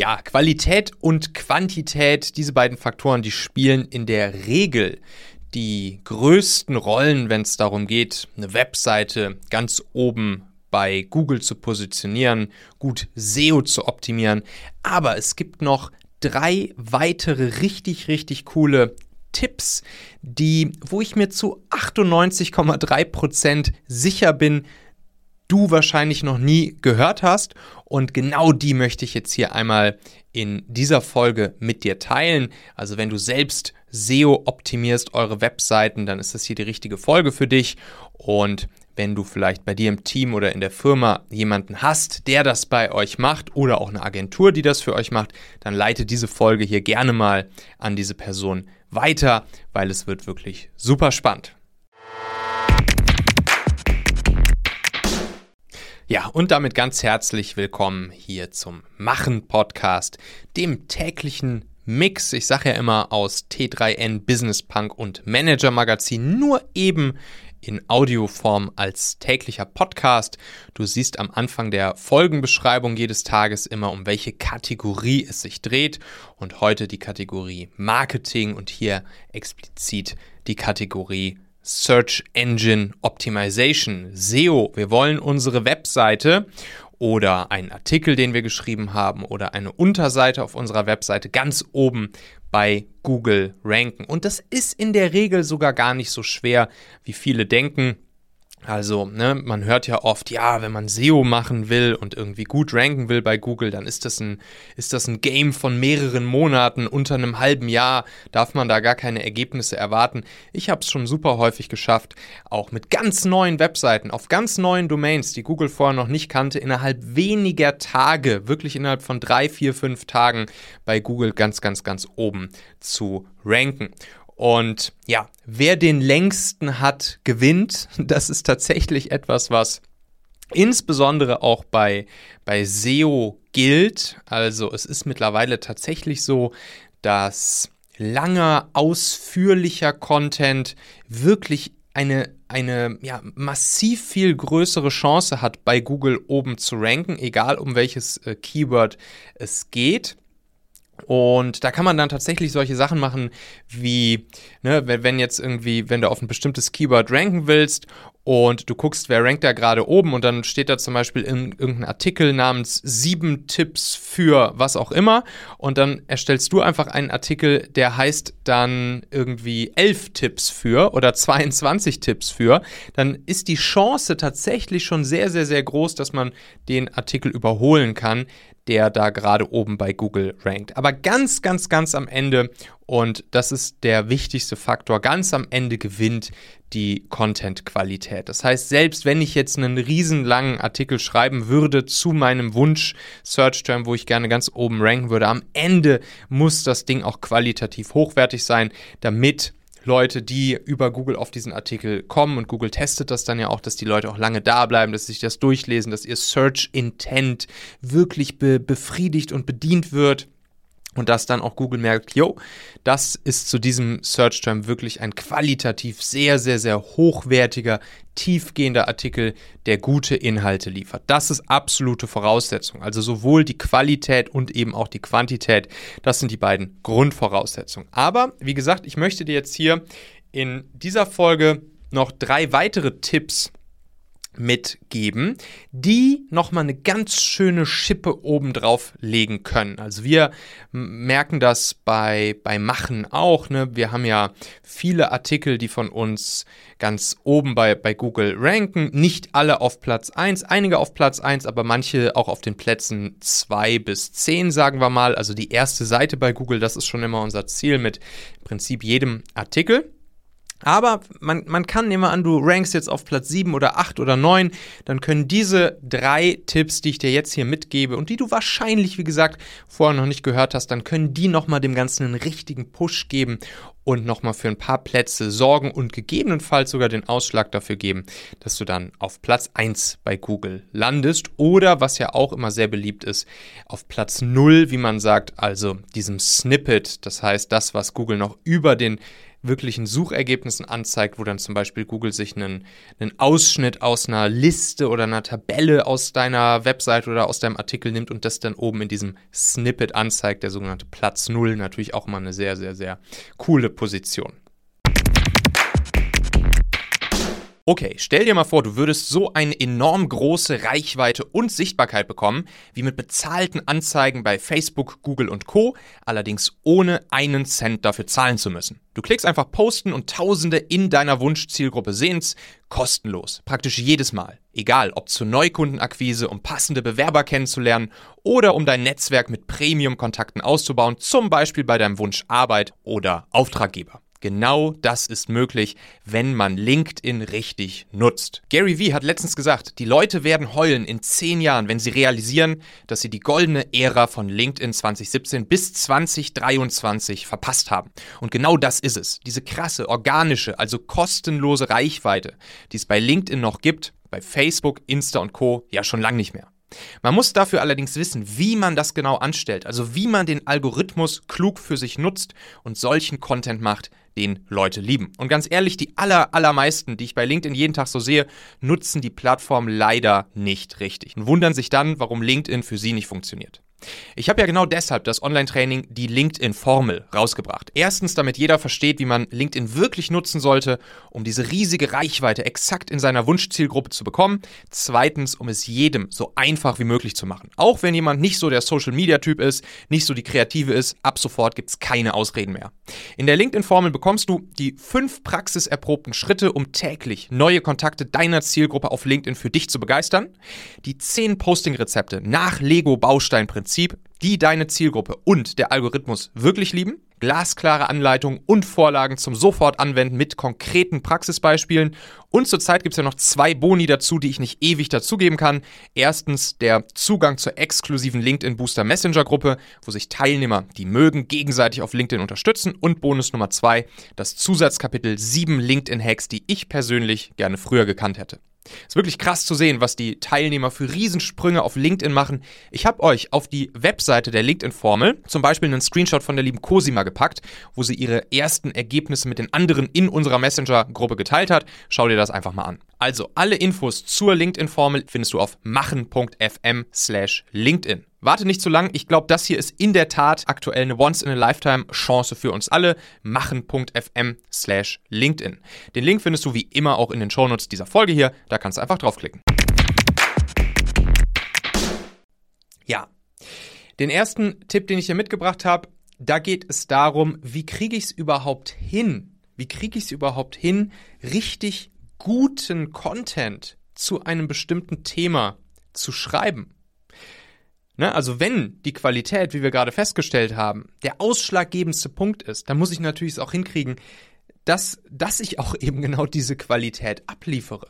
Ja, Qualität und Quantität, diese beiden Faktoren, die spielen in der Regel die größten Rollen, wenn es darum geht, eine Webseite ganz oben bei Google zu positionieren, gut SEO zu optimieren. Aber es gibt noch drei weitere richtig, richtig coole Tipps, die, wo ich mir zu 98,3% sicher bin, du wahrscheinlich noch nie gehört hast. Und genau die möchte ich jetzt hier einmal in dieser Folge mit dir teilen. Also wenn du selbst SEO optimierst eure Webseiten, dann ist das hier die richtige Folge für dich. Und wenn du vielleicht bei dir im Team oder in der Firma jemanden hast, der das bei euch macht oder auch eine Agentur, die das für euch macht, dann leite diese Folge hier gerne mal an diese Person weiter, weil es wird wirklich super spannend. Ja, und damit ganz herzlich willkommen hier zum Machen Podcast, dem täglichen Mix, ich sage ja immer aus T3N Business Punk und Manager Magazin, nur eben in Audioform als täglicher Podcast. Du siehst am Anfang der Folgenbeschreibung jedes Tages immer, um welche Kategorie es sich dreht. Und heute die Kategorie Marketing und hier explizit die Kategorie Search Engine Optimization, SEO. Wir wollen unsere Webseite oder einen Artikel, den wir geschrieben haben oder eine Unterseite auf unserer Webseite ganz oben bei Google ranken. Und das ist in der Regel sogar gar nicht so schwer, wie viele denken. Also, ne, man hört ja oft, ja, wenn man SEO machen will und irgendwie gut ranken will bei Google, dann ist das ein, ist das ein Game von mehreren Monaten. Unter einem halben Jahr darf man da gar keine Ergebnisse erwarten. Ich habe es schon super häufig geschafft, auch mit ganz neuen Webseiten, auf ganz neuen Domains, die Google vorher noch nicht kannte, innerhalb weniger Tage, wirklich innerhalb von drei, vier, fünf Tagen bei Google ganz, ganz, ganz oben zu ranken. Und ja, wer den längsten hat, gewinnt. Das ist tatsächlich etwas, was insbesondere auch bei, bei SEO gilt. Also es ist mittlerweile tatsächlich so, dass langer, ausführlicher Content wirklich eine, eine ja, massiv viel größere Chance hat, bei Google oben zu ranken, egal um welches äh, Keyword es geht. Und da kann man dann tatsächlich solche Sachen machen, wie, ne, wenn jetzt irgendwie, wenn du auf ein bestimmtes Keyword ranken willst und du guckst, wer rankt da gerade oben und dann steht da zum Beispiel in irgendein Artikel namens sieben Tipps für was auch immer und dann erstellst du einfach einen Artikel, der heißt dann irgendwie elf Tipps für oder 22 Tipps für, dann ist die Chance tatsächlich schon sehr, sehr, sehr groß, dass man den Artikel überholen kann, der da gerade oben bei Google rankt. Aber ganz, ganz, ganz am Ende, und das ist der wichtigste Faktor, ganz am Ende gewinnt die Content-Qualität. Das heißt, selbst wenn ich jetzt einen riesenlangen Artikel schreiben würde zu meinem Wunsch-Search-Term, wo ich gerne ganz oben ranken würde, am Ende muss das Ding auch qualitativ hochwertig sein, damit Leute, die über Google auf diesen Artikel kommen und Google testet das dann ja auch, dass die Leute auch lange da bleiben, dass sie sich das durchlesen, dass ihr Search Intent wirklich be befriedigt und bedient wird. Und dass dann auch Google merkt, yo, das ist zu diesem Search Term wirklich ein qualitativ sehr, sehr, sehr hochwertiger, tiefgehender Artikel, der gute Inhalte liefert. Das ist absolute Voraussetzung. Also sowohl die Qualität und eben auch die Quantität, das sind die beiden Grundvoraussetzungen. Aber wie gesagt, ich möchte dir jetzt hier in dieser Folge noch drei weitere Tipps mitgeben, die nochmal eine ganz schöne Schippe obendrauf legen können. Also wir merken das bei, bei Machen auch. Ne? Wir haben ja viele Artikel, die von uns ganz oben bei, bei Google ranken. Nicht alle auf Platz 1, einige auf Platz 1, aber manche auch auf den Plätzen 2 bis 10, sagen wir mal. Also die erste Seite bei Google, das ist schon immer unser Ziel mit im Prinzip jedem Artikel. Aber man, man kann, nehmen wir an, du rankst jetzt auf Platz 7 oder 8 oder 9, dann können diese drei Tipps, die ich dir jetzt hier mitgebe und die du wahrscheinlich, wie gesagt, vorher noch nicht gehört hast, dann können die nochmal dem Ganzen einen richtigen Push geben und nochmal für ein paar Plätze sorgen und gegebenenfalls sogar den Ausschlag dafür geben, dass du dann auf Platz 1 bei Google landest oder, was ja auch immer sehr beliebt ist, auf Platz 0, wie man sagt, also diesem Snippet, das heißt das, was Google noch über den wirklichen Suchergebnissen anzeigt, wo dann zum Beispiel Google sich einen, einen Ausschnitt aus einer Liste oder einer Tabelle aus deiner Website oder aus deinem Artikel nimmt und das dann oben in diesem Snippet anzeigt, der sogenannte Platz Null. Natürlich auch immer eine sehr, sehr, sehr coole Position. Okay, stell dir mal vor, du würdest so eine enorm große Reichweite und Sichtbarkeit bekommen, wie mit bezahlten Anzeigen bei Facebook, Google und Co, allerdings ohne einen Cent dafür zahlen zu müssen. Du klickst einfach posten und Tausende in deiner Wunschzielgruppe sehen's, kostenlos, praktisch jedes Mal. Egal, ob zur Neukundenakquise, um passende Bewerber kennenzulernen oder um dein Netzwerk mit Premium-Kontakten auszubauen, zum Beispiel bei deinem Wunsch Arbeit oder Auftraggeber. Genau das ist möglich, wenn man LinkedIn richtig nutzt. Gary Vee hat letztens gesagt, die Leute werden heulen in zehn Jahren, wenn sie realisieren, dass sie die goldene Ära von LinkedIn 2017 bis 2023 verpasst haben. Und genau das ist es. Diese krasse, organische, also kostenlose Reichweite, die es bei LinkedIn noch gibt, bei Facebook, Insta und Co. ja schon lange nicht mehr. Man muss dafür allerdings wissen, wie man das genau anstellt, also wie man den Algorithmus klug für sich nutzt und solchen Content macht, den Leute lieben. Und ganz ehrlich, die aller, allermeisten, die ich bei LinkedIn jeden Tag so sehe, nutzen die Plattform leider nicht richtig und wundern sich dann, warum LinkedIn für sie nicht funktioniert. Ich habe ja genau deshalb das Online-Training die LinkedIn-Formel rausgebracht. Erstens, damit jeder versteht, wie man LinkedIn wirklich nutzen sollte, um diese riesige Reichweite exakt in seiner Wunschzielgruppe zu bekommen. Zweitens, um es jedem so einfach wie möglich zu machen. Auch wenn jemand nicht so der Social-Media-Typ ist, nicht so die Kreative ist, ab sofort gibt es keine Ausreden mehr. In der LinkedIn-Formel bekommst du die fünf praxiserprobten Schritte, um täglich neue Kontakte deiner Zielgruppe auf LinkedIn für dich zu begeistern, die zehn Posting-Rezepte nach Lego-Bausteinprinzip Prinzip, die deine Zielgruppe und der Algorithmus wirklich lieben. Glasklare Anleitungen und Vorlagen zum sofort anwenden mit konkreten Praxisbeispielen. Und zurzeit gibt es ja noch zwei Boni dazu, die ich nicht ewig dazugeben kann. Erstens der Zugang zur exklusiven LinkedIn Booster Messenger Gruppe, wo sich Teilnehmer, die mögen, gegenseitig auf LinkedIn unterstützen. Und Bonus Nummer zwei, das Zusatzkapitel 7 LinkedIn Hacks, die ich persönlich gerne früher gekannt hätte. Ist wirklich krass zu sehen, was die Teilnehmer für Riesensprünge auf LinkedIn machen. Ich habe euch auf die Webseite der LinkedIn-Formel zum Beispiel einen Screenshot von der lieben Cosima gepackt, wo sie ihre ersten Ergebnisse mit den anderen in unserer Messenger-Gruppe geteilt hat. Schau dir das einfach mal an. Also, alle Infos zur LinkedIn-Formel findest du auf machen.fm slash LinkedIn. Warte nicht zu lang, ich glaube, das hier ist in der Tat aktuell eine Once-in-a-Lifetime-Chance für uns alle. Machen.fm slash LinkedIn. Den Link findest du wie immer auch in den Shownotes dieser Folge hier, da kannst du einfach draufklicken. Ja, den ersten Tipp, den ich hier mitgebracht habe, da geht es darum, wie kriege ich es überhaupt hin? Wie kriege ich es überhaupt hin, richtig guten Content zu einem bestimmten Thema zu schreiben? Ne? Also wenn die Qualität, wie wir gerade festgestellt haben, der ausschlaggebendste Punkt ist, dann muss ich natürlich es auch hinkriegen, dass, dass ich auch eben genau diese Qualität abliefere.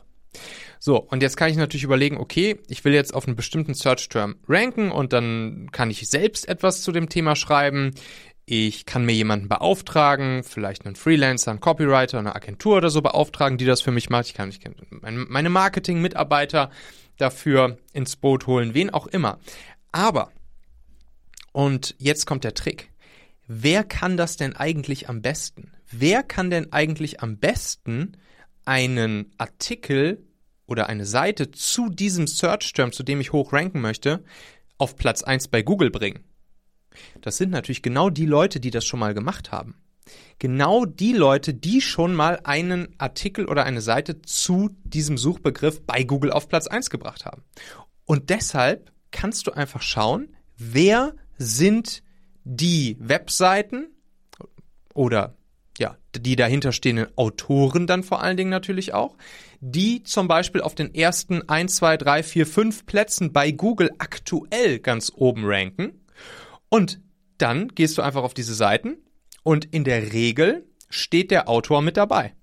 So, und jetzt kann ich natürlich überlegen, okay, ich will jetzt auf einen bestimmten Search-Term ranken und dann kann ich selbst etwas zu dem Thema schreiben. Ich kann mir jemanden beauftragen, vielleicht einen Freelancer, einen Copywriter, eine Agentur oder so beauftragen, die das für mich macht. Ich kann, ich kann meine Marketing-Mitarbeiter dafür ins Boot holen, wen auch immer. Aber, und jetzt kommt der Trick, wer kann das denn eigentlich am besten? Wer kann denn eigentlich am besten einen Artikel oder eine Seite zu diesem Search-Term, zu dem ich hochranken möchte, auf Platz 1 bei Google bringen? Das sind natürlich genau die Leute, die das schon mal gemacht haben. Genau die Leute, die schon mal einen Artikel oder eine Seite zu diesem Suchbegriff bei Google auf Platz 1 gebracht haben. Und deshalb kannst du einfach schauen, wer sind die Webseiten oder ja, die dahinterstehenden Autoren dann vor allen Dingen natürlich auch, die zum Beispiel auf den ersten 1, 2, 3, 4, 5 Plätzen bei Google aktuell ganz oben ranken. Und dann gehst du einfach auf diese Seiten und in der Regel steht der Autor mit dabei.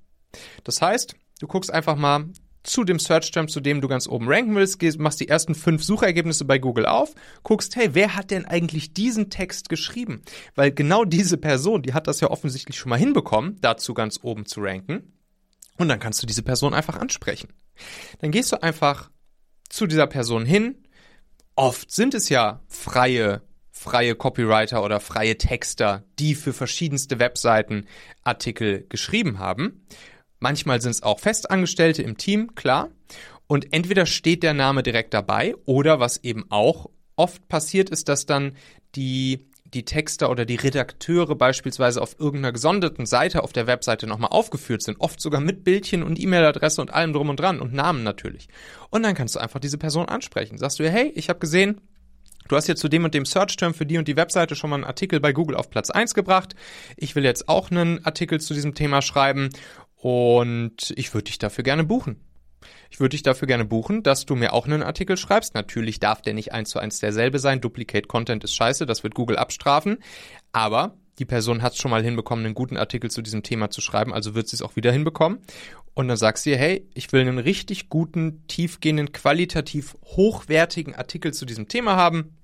Das heißt, du guckst einfach mal, zu dem Search-Term, zu dem du ganz oben ranken willst, gehst, machst die ersten fünf Suchergebnisse bei Google auf, guckst, hey, wer hat denn eigentlich diesen Text geschrieben? Weil genau diese Person, die hat das ja offensichtlich schon mal hinbekommen, dazu ganz oben zu ranken. Und dann kannst du diese Person einfach ansprechen. Dann gehst du einfach zu dieser Person hin. Oft sind es ja freie freie Copywriter oder freie Texter, die für verschiedenste Webseiten Artikel geschrieben haben. Manchmal sind es auch Festangestellte im Team, klar. Und entweder steht der Name direkt dabei oder was eben auch oft passiert ist, dass dann die die Texter oder die Redakteure beispielsweise auf irgendeiner gesonderten Seite auf der Webseite nochmal aufgeführt sind, oft sogar mit Bildchen und E-Mail-Adresse und allem drum und dran und Namen natürlich. Und dann kannst du einfach diese Person ansprechen. Sagst du, hey, ich habe gesehen, Du hast jetzt zu dem und dem Search-Term für die und die Webseite schon mal einen Artikel bei Google auf Platz 1 gebracht. Ich will jetzt auch einen Artikel zu diesem Thema schreiben und ich würde dich dafür gerne buchen. Ich würde dich dafür gerne buchen, dass du mir auch einen Artikel schreibst. Natürlich darf der nicht eins zu eins derselbe sein. Duplicate Content ist scheiße, das wird Google abstrafen. Aber die Person hat es schon mal hinbekommen, einen guten Artikel zu diesem Thema zu schreiben, also wird sie es auch wieder hinbekommen. Und dann sagst du ihr, hey, ich will einen richtig guten, tiefgehenden, qualitativ hochwertigen Artikel zu diesem Thema haben.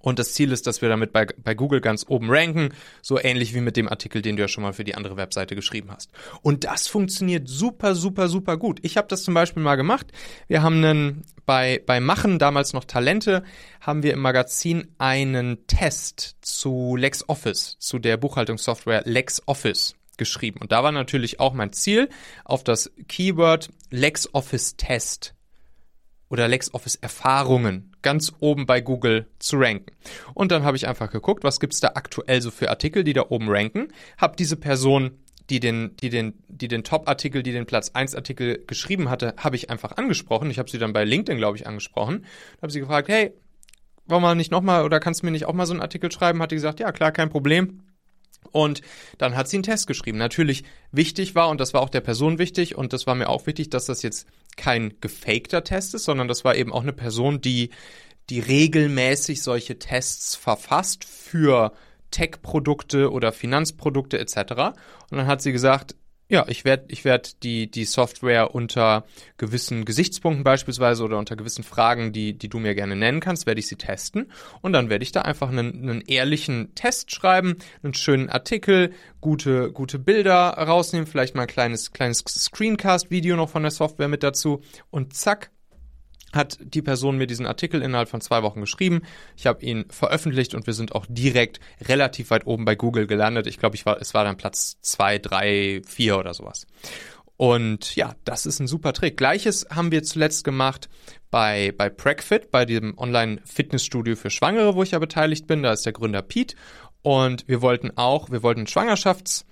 Und das Ziel ist, dass wir damit bei, bei Google ganz oben ranken, so ähnlich wie mit dem Artikel, den du ja schon mal für die andere Webseite geschrieben hast. Und das funktioniert super, super, super gut. Ich habe das zum Beispiel mal gemacht. Wir haben einen, bei, bei Machen, damals noch Talente, haben wir im Magazin einen Test zu LexOffice, zu der Buchhaltungssoftware LexOffice geschrieben. Und da war natürlich auch mein Ziel, auf das Keyword LexOffice Test oder LexOffice Erfahrungen ganz oben bei Google zu ranken. Und dann habe ich einfach geguckt, was gibt's da aktuell so für Artikel, die da oben ranken, habe diese Person die den, die den, die den Top-Artikel, die den Platz 1-Artikel geschrieben hatte, habe ich einfach angesprochen. Ich habe sie dann bei LinkedIn, glaube ich, angesprochen. Habe sie gefragt, hey, warum mal nicht nochmal oder kannst du mir nicht auch mal so einen Artikel schreiben? Hat die gesagt, ja, klar, kein Problem. Und dann hat sie einen Test geschrieben. Natürlich wichtig war, und das war auch der Person wichtig, und das war mir auch wichtig, dass das jetzt kein gefakter Test ist, sondern das war eben auch eine Person, die, die regelmäßig solche Tests verfasst für Tech-Produkte oder Finanzprodukte etc. Und dann hat sie gesagt, ja, ich werde ich werd die, die Software unter gewissen Gesichtspunkten beispielsweise oder unter gewissen Fragen, die, die du mir gerne nennen kannst, werde ich sie testen. Und dann werde ich da einfach einen, einen ehrlichen Test schreiben, einen schönen Artikel, gute, gute Bilder rausnehmen, vielleicht mal ein kleines, kleines Screencast-Video noch von der Software mit dazu. Und zack, hat die Person mir diesen Artikel innerhalb von zwei Wochen geschrieben. Ich habe ihn veröffentlicht und wir sind auch direkt relativ weit oben bei Google gelandet. Ich glaube, ich war, es war dann Platz zwei, drei, vier oder sowas. Und ja, das ist ein super Trick. Gleiches haben wir zuletzt gemacht bei, bei PragFit, bei dem Online-Fitnessstudio für Schwangere, wo ich ja beteiligt bin. Da ist der Gründer Pete. Und wir wollten auch, wir wollten Schwangerschafts-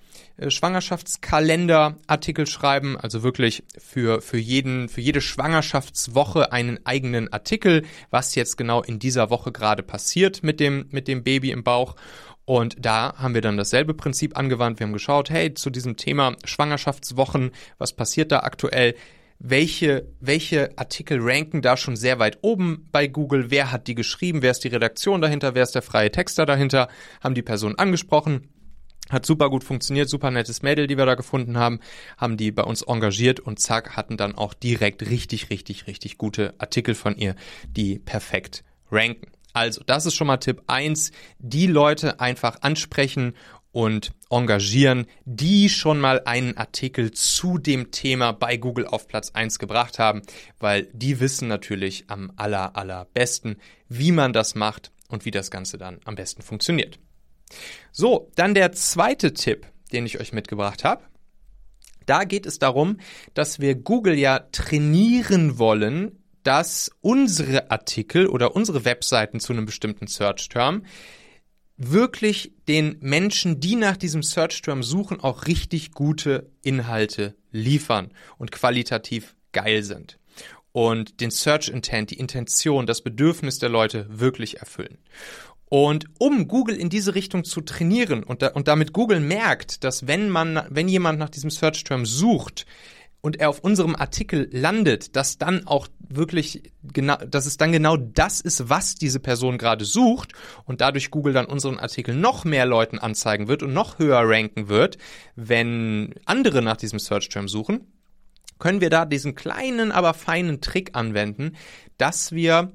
Schwangerschaftskalender-Artikel schreiben, also wirklich für, für jeden, für jede Schwangerschaftswoche einen eigenen Artikel, was jetzt genau in dieser Woche gerade passiert mit dem, mit dem Baby im Bauch. Und da haben wir dann dasselbe Prinzip angewandt. Wir haben geschaut, hey, zu diesem Thema Schwangerschaftswochen, was passiert da aktuell? welche, welche Artikel ranken da schon sehr weit oben bei Google, wer hat die geschrieben, wer ist die Redaktion dahinter, wer ist der freie Texter dahinter, haben die Person angesprochen hat super gut funktioniert, super nettes Mädel, die wir da gefunden haben, haben die bei uns engagiert und zack, hatten dann auch direkt richtig, richtig, richtig gute Artikel von ihr, die perfekt ranken. Also, das ist schon mal Tipp eins: die Leute einfach ansprechen und engagieren, die schon mal einen Artikel zu dem Thema bei Google auf Platz eins gebracht haben, weil die wissen natürlich am aller, allerbesten, wie man das macht und wie das Ganze dann am besten funktioniert. So, dann der zweite Tipp, den ich euch mitgebracht habe. Da geht es darum, dass wir Google ja trainieren wollen, dass unsere Artikel oder unsere Webseiten zu einem bestimmten Search-Term wirklich den Menschen, die nach diesem Search-Term suchen, auch richtig gute Inhalte liefern und qualitativ geil sind. Und den Search Intent, die Intention, das Bedürfnis der Leute wirklich erfüllen. Und um Google in diese Richtung zu trainieren und, da, und damit Google merkt, dass wenn man, wenn jemand nach diesem Search Term sucht, und er auf unserem Artikel landet, dass dann auch wirklich genau, dass es dann genau das ist, was diese Person gerade sucht und dadurch Google dann unseren Artikel noch mehr Leuten anzeigen wird und noch höher ranken wird, wenn andere nach diesem Search Term suchen, können wir da diesen kleinen, aber feinen Trick anwenden, dass wir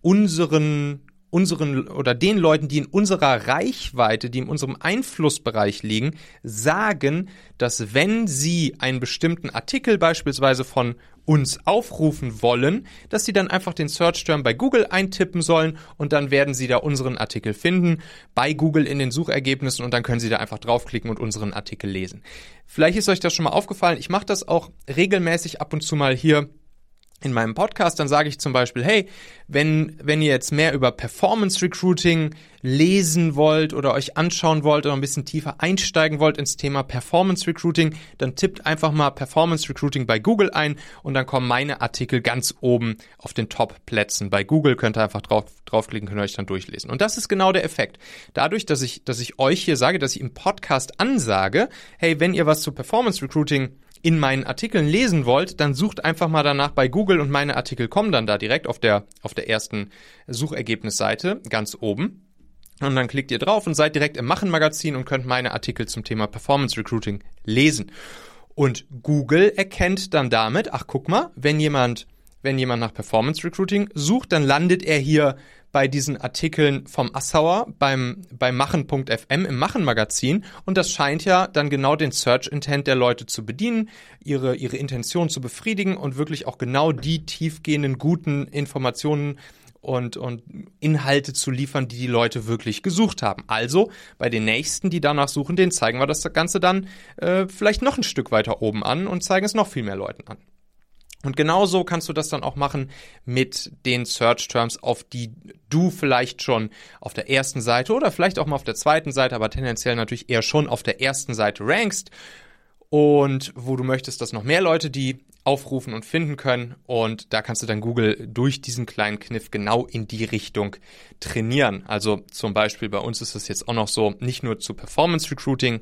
unseren unseren oder den Leuten, die in unserer Reichweite, die in unserem Einflussbereich liegen, sagen, dass wenn sie einen bestimmten Artikel beispielsweise von uns aufrufen wollen, dass sie dann einfach den Search Term bei Google eintippen sollen und dann werden sie da unseren Artikel finden bei Google in den Suchergebnissen und dann können sie da einfach draufklicken und unseren Artikel lesen. Vielleicht ist euch das schon mal aufgefallen. Ich mache das auch regelmäßig ab und zu mal hier in meinem Podcast, dann sage ich zum Beispiel, hey, wenn, wenn ihr jetzt mehr über Performance Recruiting lesen wollt oder euch anschauen wollt oder ein bisschen tiefer einsteigen wollt ins Thema Performance Recruiting, dann tippt einfach mal Performance Recruiting bei Google ein und dann kommen meine Artikel ganz oben auf den Top-Plätzen bei Google. Könnt ihr einfach drauf, draufklicken, könnt ihr euch dann durchlesen. Und das ist genau der Effekt. Dadurch, dass ich, dass ich euch hier sage, dass ich im Podcast ansage, hey, wenn ihr was zu Performance Recruiting in meinen Artikeln lesen wollt, dann sucht einfach mal danach bei Google und meine Artikel kommen dann da direkt auf der, auf der ersten Suchergebnisseite ganz oben. Und dann klickt ihr drauf und seid direkt im Machen-Magazin und könnt meine Artikel zum Thema Performance Recruiting lesen. Und Google erkennt dann damit, ach guck mal, wenn jemand, wenn jemand nach Performance Recruiting sucht, dann landet er hier bei diesen Artikeln vom Assauer beim, beim Machen.fm im Machen-Magazin und das scheint ja dann genau den Search-Intent der Leute zu bedienen, ihre, ihre Intention zu befriedigen und wirklich auch genau die tiefgehenden, guten Informationen und, und Inhalte zu liefern, die die Leute wirklich gesucht haben. Also bei den nächsten, die danach suchen, denen zeigen wir das Ganze dann äh, vielleicht noch ein Stück weiter oben an und zeigen es noch viel mehr Leuten an. Und genauso kannst du das dann auch machen mit den Search Terms, auf die du vielleicht schon auf der ersten Seite oder vielleicht auch mal auf der zweiten Seite, aber tendenziell natürlich eher schon auf der ersten Seite rankst und wo du möchtest, dass noch mehr Leute die aufrufen und finden können. Und da kannst du dann Google durch diesen kleinen Kniff genau in die Richtung trainieren. Also zum Beispiel bei uns ist es jetzt auch noch so, nicht nur zu Performance Recruiting,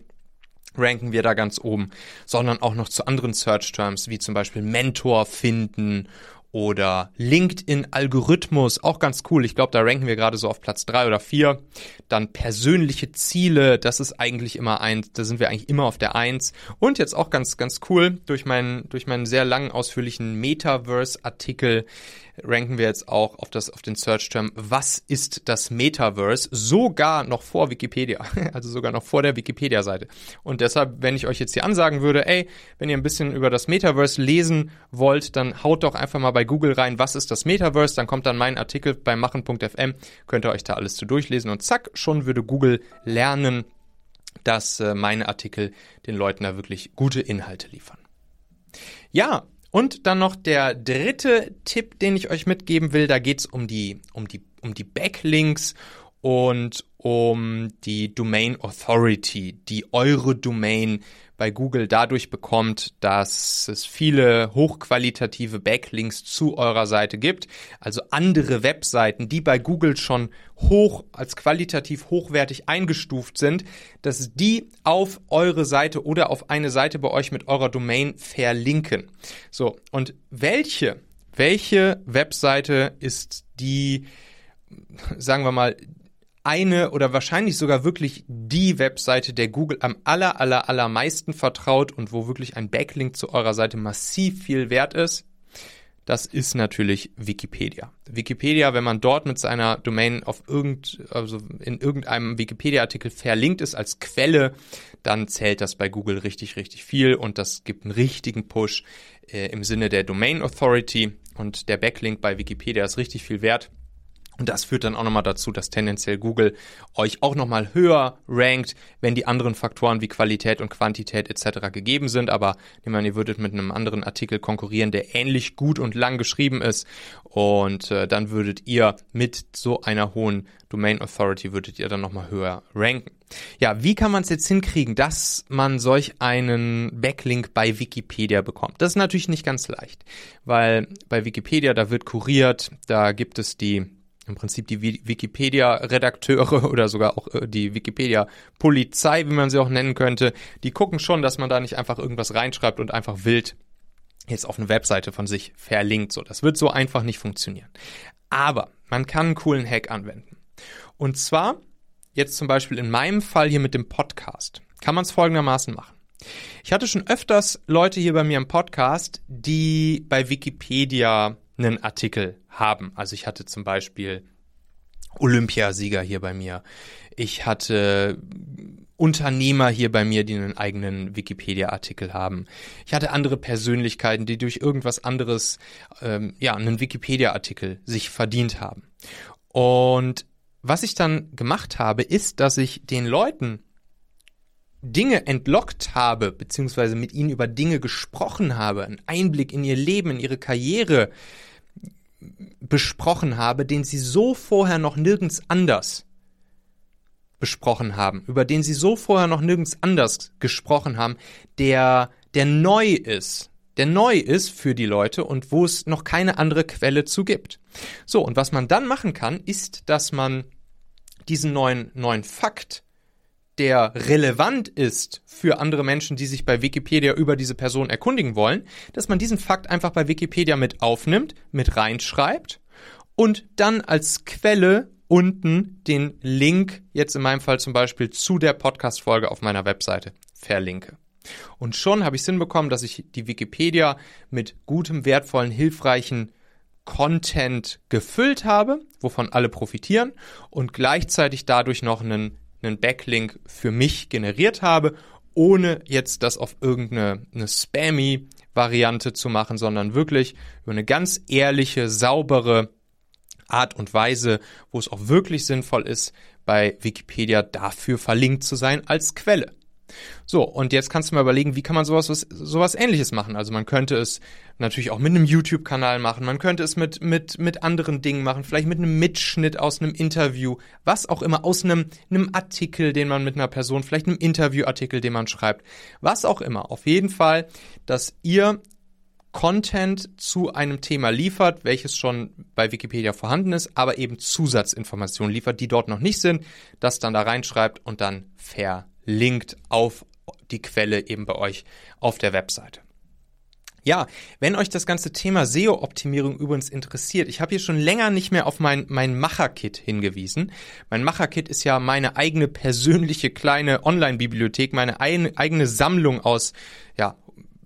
ranken wir da ganz oben, sondern auch noch zu anderen Search Terms, wie zum Beispiel Mentor finden oder LinkedIn-Algorithmus, auch ganz cool. Ich glaube, da ranken wir gerade so auf Platz drei oder vier. Dann persönliche Ziele, das ist eigentlich immer eins, da sind wir eigentlich immer auf der eins. Und jetzt auch ganz, ganz cool, durch meinen, durch meinen sehr langen, ausführlichen Metaverse-Artikel ranken wir jetzt auch auf, das, auf den Search-Term, was ist das Metaverse? Sogar noch vor Wikipedia, also sogar noch vor der Wikipedia-Seite. Und deshalb, wenn ich euch jetzt hier ansagen würde, ey, wenn ihr ein bisschen über das Metaverse lesen wollt, dann haut doch einfach mal bei Google rein, was ist das Metaverse? Dann kommt dann mein Artikel bei machen.fm, könnt ihr euch da alles zu durchlesen und zack, schon würde Google lernen, dass äh, meine Artikel den Leuten da wirklich gute Inhalte liefern. Ja, und dann noch der dritte Tipp, den ich euch mitgeben will. Da geht es um die, um, die, um die Backlinks und um die Domain Authority, die eure Domain bei Google dadurch bekommt, dass es viele hochqualitative Backlinks zu eurer Seite gibt, also andere Webseiten, die bei Google schon hoch als qualitativ hochwertig eingestuft sind, dass die auf eure Seite oder auf eine Seite bei euch mit eurer Domain verlinken. So, und welche welche Webseite ist die sagen wir mal eine oder wahrscheinlich sogar wirklich die Webseite, der Google am aller, aller, allermeisten vertraut und wo wirklich ein Backlink zu eurer Seite massiv viel wert ist, das ist natürlich Wikipedia. Wikipedia, wenn man dort mit seiner Domain auf irgend, also in irgendeinem Wikipedia-Artikel verlinkt ist als Quelle, dann zählt das bei Google richtig, richtig viel und das gibt einen richtigen Push äh, im Sinne der Domain Authority und der Backlink bei Wikipedia ist richtig viel wert. Und das führt dann auch nochmal dazu, dass tendenziell Google euch auch nochmal höher rankt, wenn die anderen Faktoren wie Qualität und Quantität etc. gegeben sind. Aber wir an, ihr würdet mit einem anderen Artikel konkurrieren, der ähnlich gut und lang geschrieben ist. Und äh, dann würdet ihr mit so einer hohen Domain Authority würdet ihr dann nochmal höher ranken. Ja, wie kann man es jetzt hinkriegen, dass man solch einen Backlink bei Wikipedia bekommt? Das ist natürlich nicht ganz leicht, weil bei Wikipedia, da wird kuriert, da gibt es die im Prinzip die Wikipedia-Redakteure oder sogar auch äh, die Wikipedia-Polizei, wie man sie auch nennen könnte, die gucken schon, dass man da nicht einfach irgendwas reinschreibt und einfach wild jetzt auf eine Webseite von sich verlinkt. So, das wird so einfach nicht funktionieren. Aber man kann einen coolen Hack anwenden. Und zwar jetzt zum Beispiel in meinem Fall hier mit dem Podcast kann man es folgendermaßen machen. Ich hatte schon öfters Leute hier bei mir im Podcast, die bei Wikipedia einen Artikel haben. Also ich hatte zum Beispiel Olympiasieger hier bei mir. Ich hatte Unternehmer hier bei mir, die einen eigenen Wikipedia-Artikel haben. Ich hatte andere Persönlichkeiten, die durch irgendwas anderes, ähm, ja, einen Wikipedia-Artikel sich verdient haben. Und was ich dann gemacht habe, ist, dass ich den Leuten Dinge entlockt habe, beziehungsweise mit ihnen über Dinge gesprochen habe, einen Einblick in ihr Leben, in ihre Karriere besprochen habe, den sie so vorher noch nirgends anders besprochen haben, über den sie so vorher noch nirgends anders gesprochen haben, der, der neu ist, der neu ist für die Leute und wo es noch keine andere Quelle zu gibt. So, und was man dann machen kann, ist, dass man diesen neuen, neuen Fakt, der relevant ist für andere Menschen, die sich bei Wikipedia über diese Person erkundigen wollen, dass man diesen Fakt einfach bei Wikipedia mit aufnimmt, mit reinschreibt und dann als Quelle unten den Link, jetzt in meinem Fall zum Beispiel zu der Podcast-Folge auf meiner Webseite verlinke. Und schon habe ich Sinn bekommen, dass ich die Wikipedia mit gutem, wertvollen, hilfreichen Content gefüllt habe, wovon alle profitieren und gleichzeitig dadurch noch einen, einen Backlink für mich generiert habe, ohne jetzt das auf irgendeine eine spammy Variante zu machen, sondern wirklich über eine ganz ehrliche, saubere Art und Weise, wo es auch wirklich sinnvoll ist, bei Wikipedia dafür verlinkt zu sein als Quelle. So, und jetzt kannst du mal überlegen, wie kann man sowas, was, sowas ähnliches machen? Also man könnte es natürlich auch mit einem YouTube-Kanal machen, man könnte es mit, mit, mit anderen Dingen machen, vielleicht mit einem Mitschnitt aus einem Interview, was auch immer, aus einem, einem Artikel, den man mit einer Person, vielleicht einem Interviewartikel, den man schreibt, was auch immer. Auf jeden Fall, dass ihr Content zu einem Thema liefert, welches schon bei Wikipedia vorhanden ist, aber eben Zusatzinformationen liefert, die dort noch nicht sind, das dann da reinschreibt und dann ver linkt auf die Quelle eben bei euch auf der Webseite. Ja, wenn euch das ganze Thema SEO-Optimierung übrigens interessiert, ich habe hier schon länger nicht mehr auf mein, mein Macher-Kit hingewiesen. Mein Macher-Kit ist ja meine eigene persönliche kleine Online-Bibliothek, meine ein, eigene Sammlung aus, ja,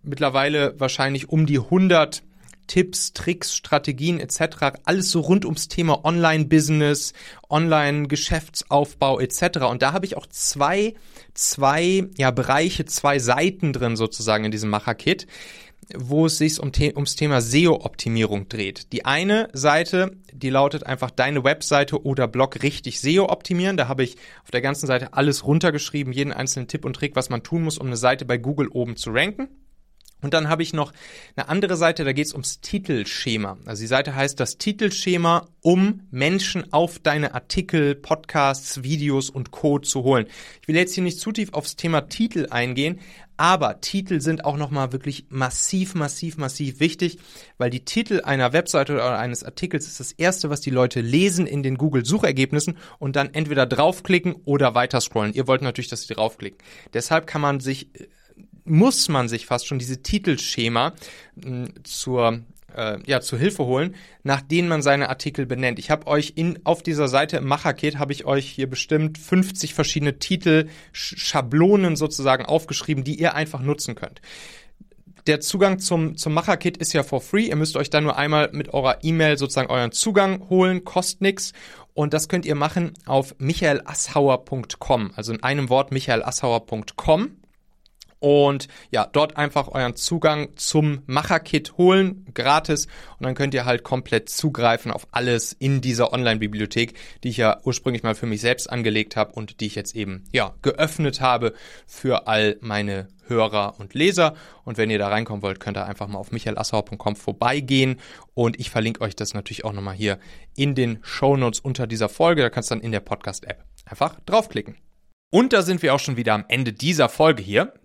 mittlerweile wahrscheinlich um die 100 Tipps, Tricks, Strategien etc. Alles so rund ums Thema Online-Business, Online-Geschäftsaufbau etc. Und da habe ich auch zwei, zwei ja, Bereiche, zwei Seiten drin sozusagen in diesem Macher-Kit wo es sich um ums Thema SEO-Optimierung dreht. Die eine Seite, die lautet einfach deine Webseite oder Blog richtig SEO optimieren. Da habe ich auf der ganzen Seite alles runtergeschrieben, jeden einzelnen Tipp und Trick, was man tun muss, um eine Seite bei Google oben zu ranken. Und dann habe ich noch eine andere Seite, da geht es ums Titelschema. Also die Seite heißt das Titelschema, um Menschen auf deine Artikel, Podcasts, Videos und Code zu holen. Ich will jetzt hier nicht zu tief aufs Thema Titel eingehen, aber Titel sind auch nochmal wirklich massiv, massiv, massiv wichtig, weil die Titel einer Webseite oder eines Artikels ist das erste, was die Leute lesen in den Google-Suchergebnissen und dann entweder draufklicken oder weiter scrollen. Ihr wollt natürlich, dass sie draufklicken. Deshalb kann man sich muss man sich fast schon diese Titelschema mh, zur äh, ja, zur Hilfe holen, nach denen man seine Artikel benennt. Ich habe euch in, auf dieser Seite im Macherkit habe ich euch hier bestimmt 50 verschiedene Titel, Schablonen sozusagen aufgeschrieben, die ihr einfach nutzen könnt. Der Zugang zum, zum Macherkit ist ja for free. Ihr müsst euch dann nur einmal mit eurer E-Mail sozusagen euren Zugang holen, kostet nix. Und das könnt ihr machen auf michaelassauer.com. Also in einem Wort michaelassauer.com und ja, dort einfach euren Zugang zum Macher-Kit holen, gratis und dann könnt ihr halt komplett zugreifen auf alles in dieser Online-Bibliothek, die ich ja ursprünglich mal für mich selbst angelegt habe und die ich jetzt eben ja geöffnet habe für all meine Hörer und Leser. Und wenn ihr da reinkommen wollt, könnt ihr einfach mal auf michaelassauer.com vorbeigehen. Und ich verlinke euch das natürlich auch nochmal hier in den Show Notes unter dieser Folge. Da kannst du dann in der Podcast-App einfach draufklicken. Und da sind wir auch schon wieder am Ende dieser Folge hier.